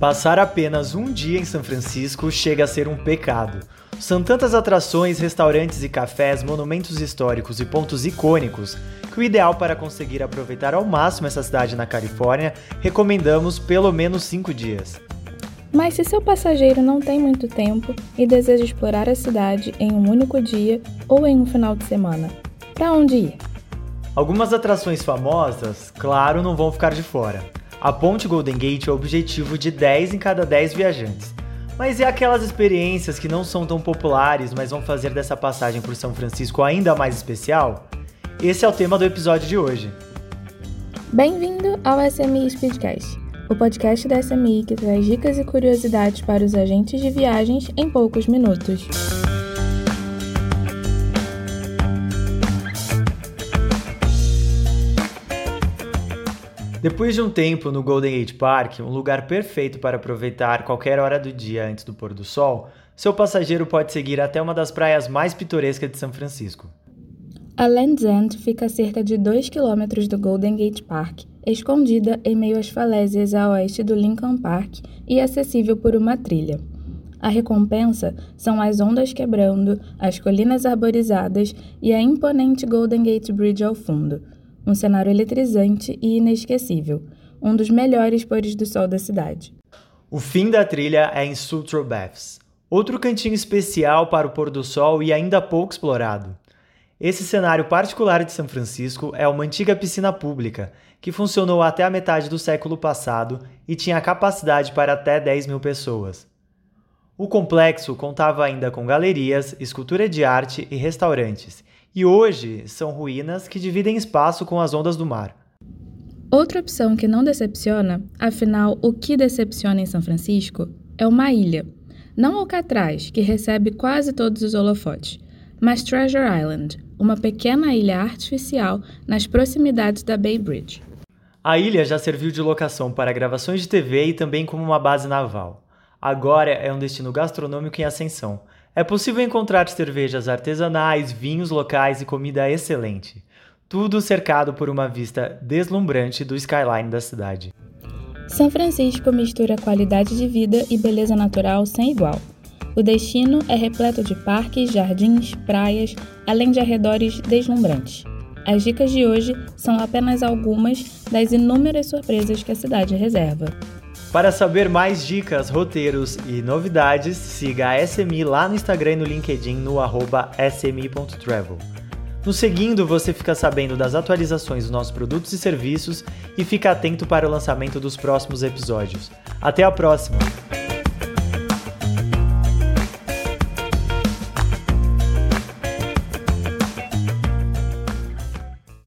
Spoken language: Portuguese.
Passar apenas um dia em São Francisco chega a ser um pecado. São tantas atrações, restaurantes e cafés, monumentos históricos e pontos icônicos que o ideal para conseguir aproveitar ao máximo essa cidade na Califórnia, recomendamos pelo menos 5 dias. Mas se seu passageiro não tem muito tempo e deseja explorar a cidade em um único dia ou em um final de semana, para onde ir? Algumas atrações famosas, claro, não vão ficar de fora. A ponte Golden Gate é o objetivo de 10 em cada 10 viajantes. Mas é aquelas experiências que não são tão populares, mas vão fazer dessa passagem por São Francisco ainda mais especial? Esse é o tema do episódio de hoje. Bem-vindo ao SMI Speedcast, o podcast da SMI que traz dicas e curiosidades para os agentes de viagens em poucos minutos. Depois de um tempo no Golden Gate Park, um lugar perfeito para aproveitar qualquer hora do dia antes do pôr do sol, seu passageiro pode seguir até uma das praias mais pitorescas de São Francisco. A Land's End fica a cerca de 2 km do Golden Gate Park, escondida em meio às falésias a oeste do Lincoln Park e acessível por uma trilha. A recompensa são as ondas quebrando, as colinas arborizadas e a imponente Golden Gate Bridge ao fundo um cenário eletrizante e inesquecível, um dos melhores pôres do sol da cidade. O fim da trilha é em Sutro Baths, outro cantinho especial para o pôr do sol e ainda pouco explorado. Esse cenário particular de São Francisco é uma antiga piscina pública que funcionou até a metade do século passado e tinha capacidade para até 10 mil pessoas. O complexo contava ainda com galerias, escultura de arte e restaurantes, e hoje são ruínas que dividem espaço com as ondas do mar. Outra opção que não decepciona, afinal, o que decepciona em São Francisco é uma ilha. Não Alcatraz, que recebe quase todos os holofotes, mas Treasure Island, uma pequena ilha artificial nas proximidades da Bay Bridge. A ilha já serviu de locação para gravações de TV e também como uma base naval. Agora é um destino gastronômico em ascensão, é possível encontrar cervejas artesanais, vinhos locais e comida excelente. Tudo cercado por uma vista deslumbrante do skyline da cidade. São Francisco mistura qualidade de vida e beleza natural sem igual. O destino é repleto de parques, jardins, praias, além de arredores deslumbrantes. As dicas de hoje são apenas algumas das inúmeras surpresas que a cidade reserva. Para saber mais dicas, roteiros e novidades, siga a SMI lá no Instagram e no LinkedIn no arroba smi.travel. No seguindo, você fica sabendo das atualizações dos nossos produtos e serviços e fica atento para o lançamento dos próximos episódios. Até a próxima!